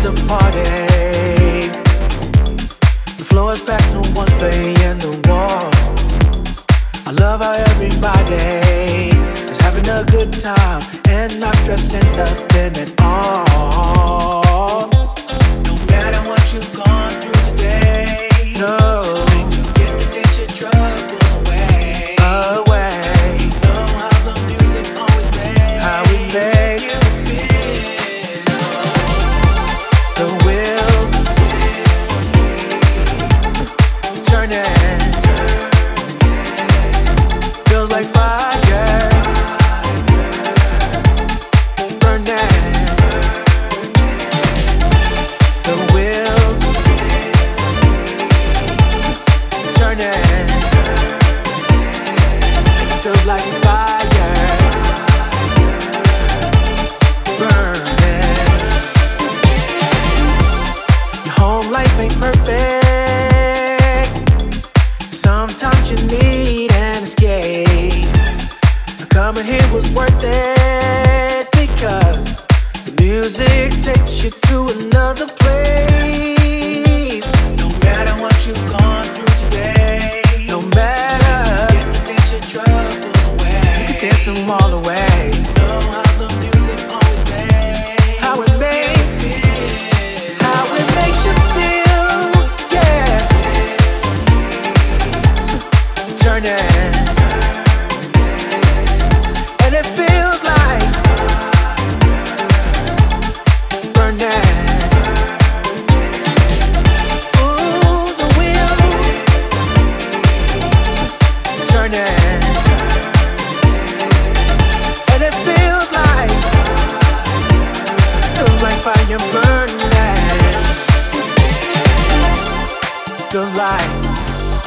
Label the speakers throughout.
Speaker 1: is a party. The floor is back, no one's playing the wall. I love how everybody is having a good time and not stressing nothing at all. No matter what you've gone.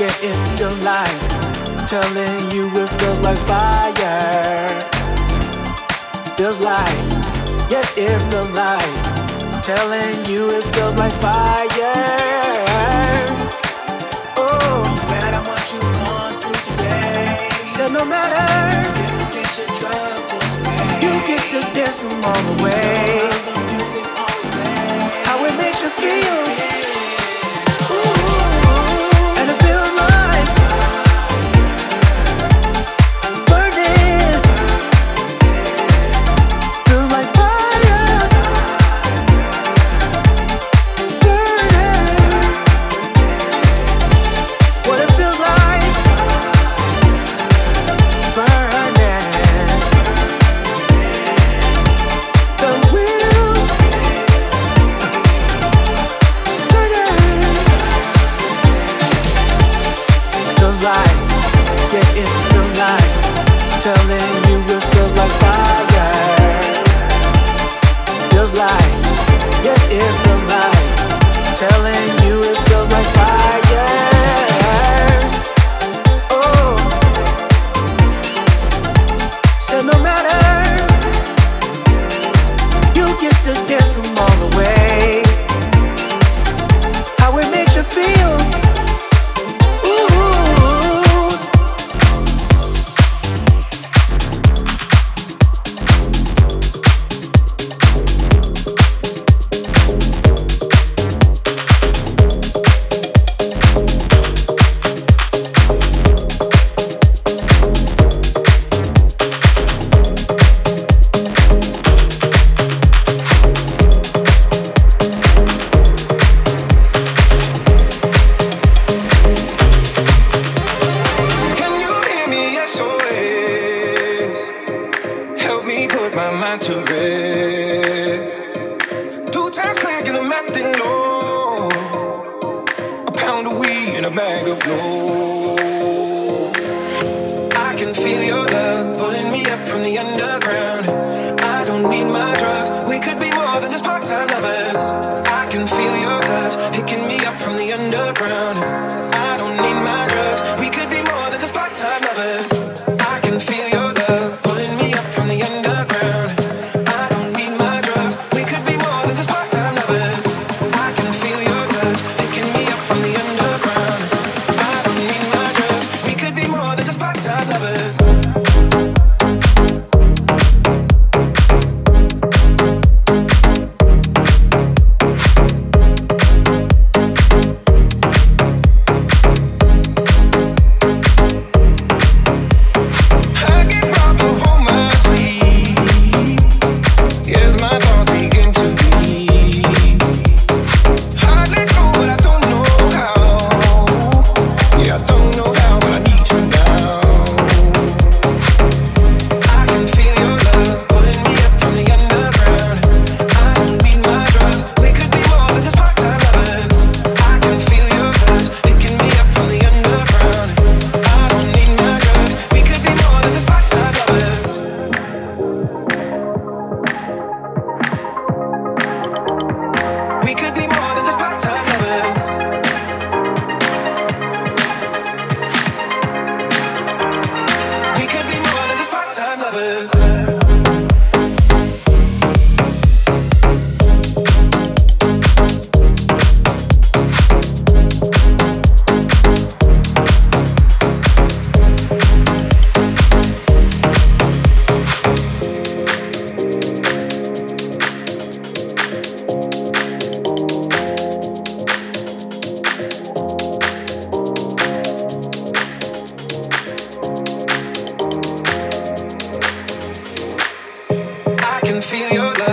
Speaker 1: get in the light. Telling you, it feels like fire. Feels like, yeah, it feels like. Telling you, it feels like fire. Oh, no matter what you've gone through today, said so no matter. You get to get your troubles away. You get to dance them all away. The music always plays. How it makes you feel.
Speaker 2: acting low. A pound of weed and a bag of blow. I can feel your love pulling me up from the underground. feel your love.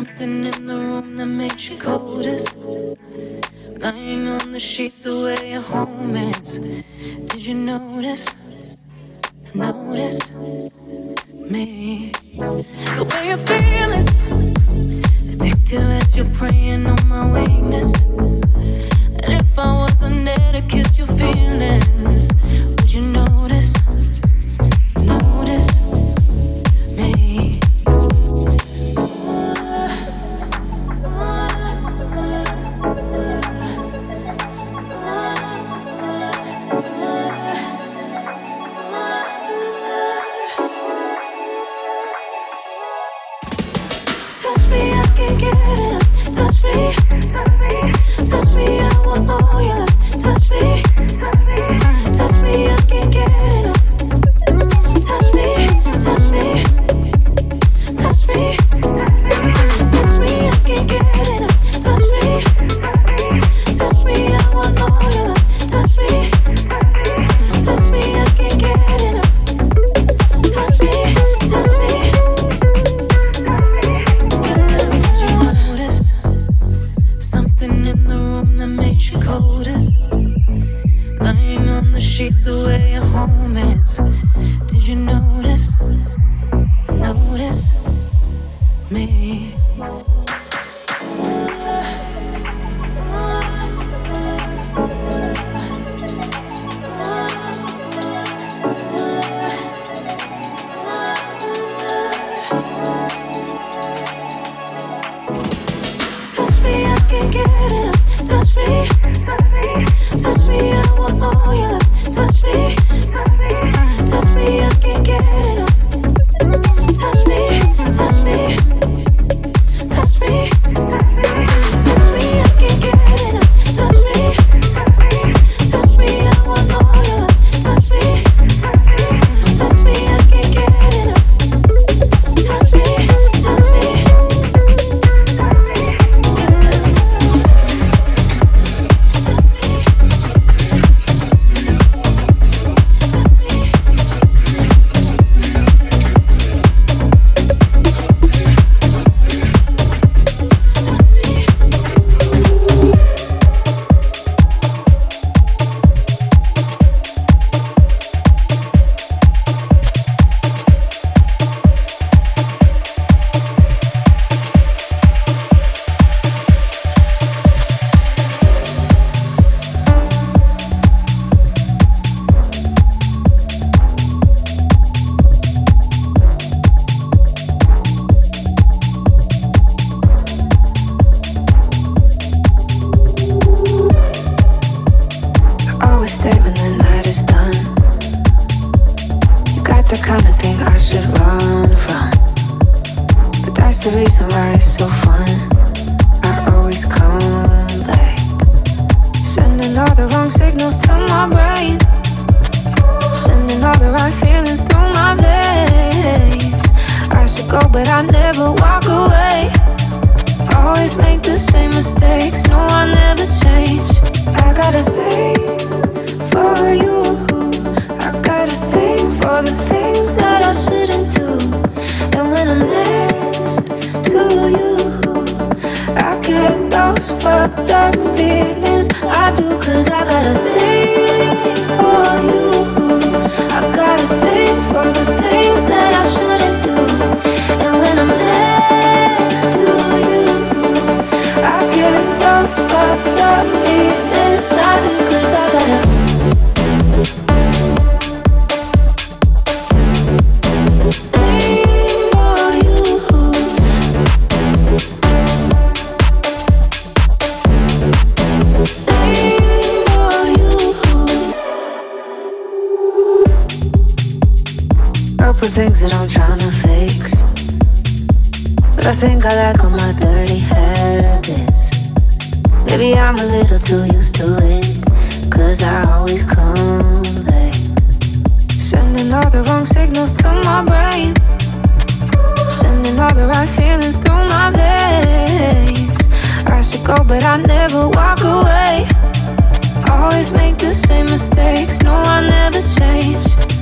Speaker 2: something in the room that makes you cold as
Speaker 3: Lying
Speaker 4: on the sheets the way your home is. Did you notice, notice me? The way you feel is Addictive as you're preying on my weakness. And if I wasn't there to kiss your feelings Would you notice? for things that I'm trying to fix. But I think I like all my dirty habits. Maybe I'm a little too used to it, cause I always come back. Sending all the wrong signals to my brain. Sending all the right feelings through my veins. I should go, but I never walk away. Always make the same mistakes, no, I never change.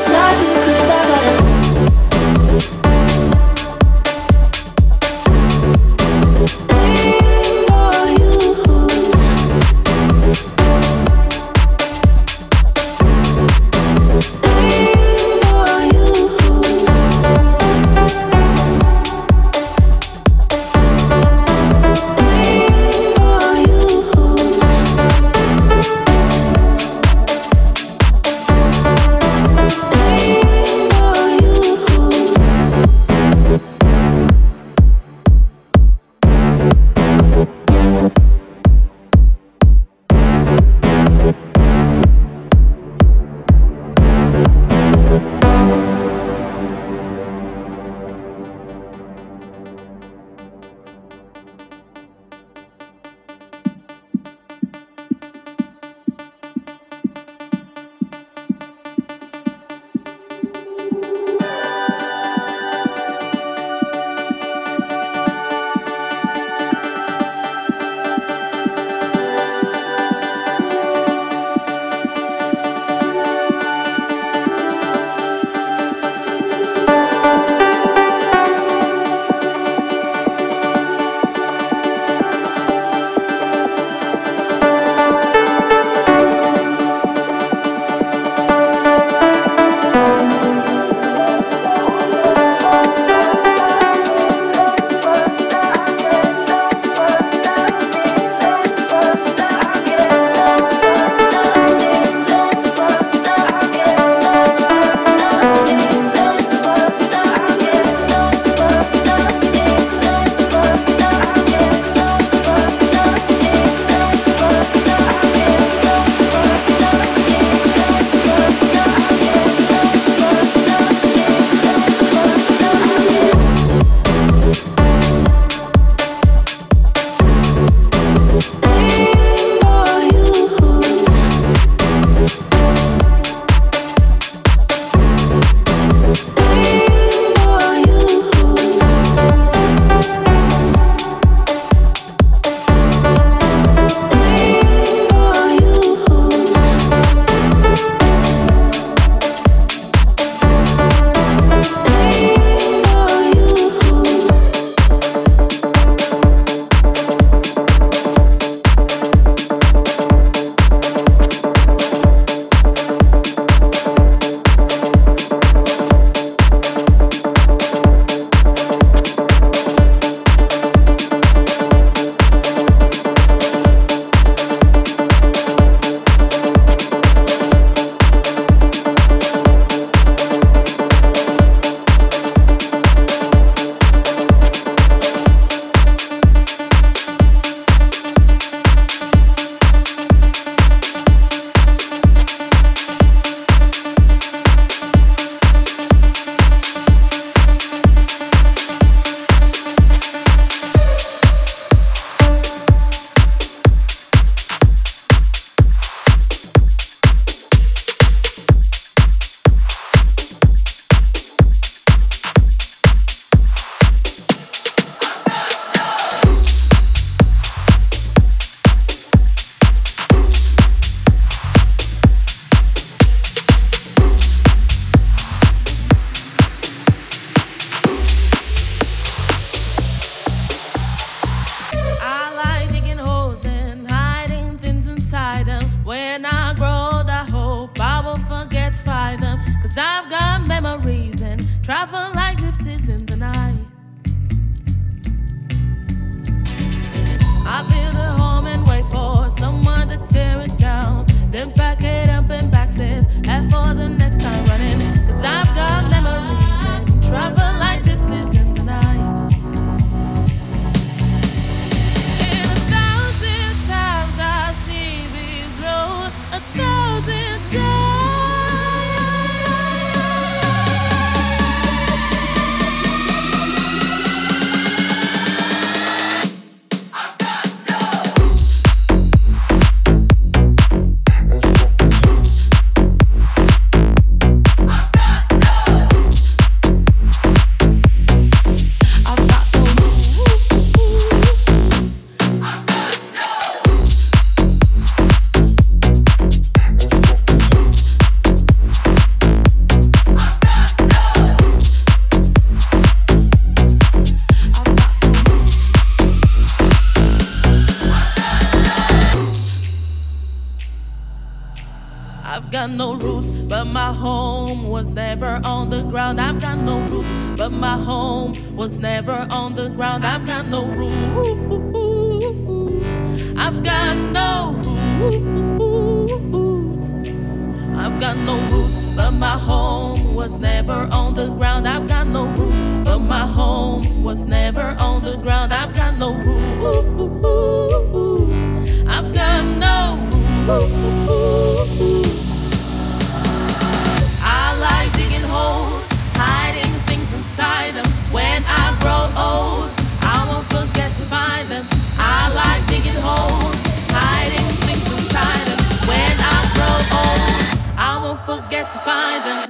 Speaker 4: Cause I do,
Speaker 3: cause I never on the ground, I've got no roots. But my home was never on the ground, I've got no roots. I've got no roots. I like digging holes, hiding things inside them. When I grow old, I won't forget to find them. I like digging holes, hiding things inside them. When I grow old, I won't forget to find them.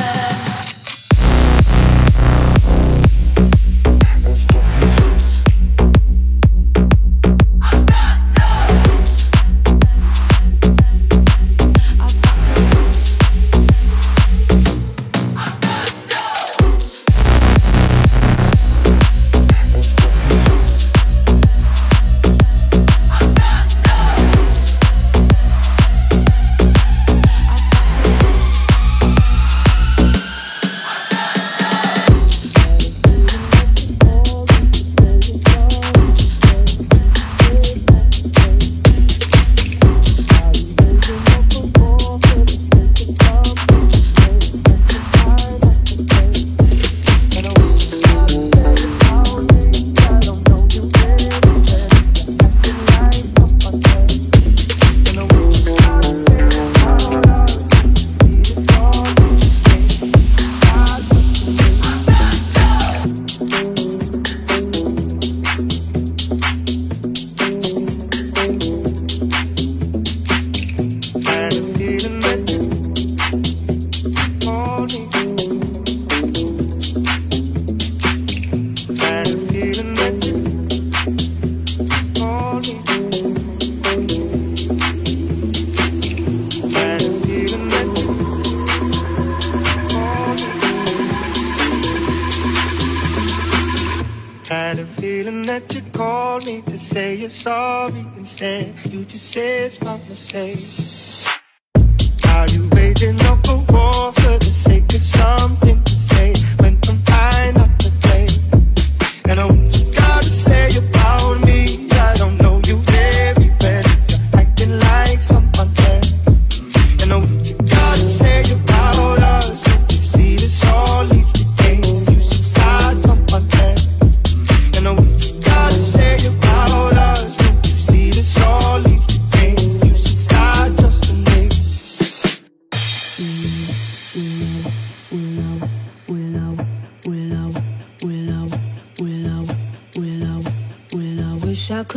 Speaker 5: feeling that you called me to say you're sorry instead. You just say it's my mistake. Are you waging up a war for the sake of something?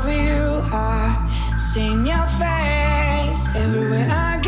Speaker 1: over you. I seen your face everywhere I go.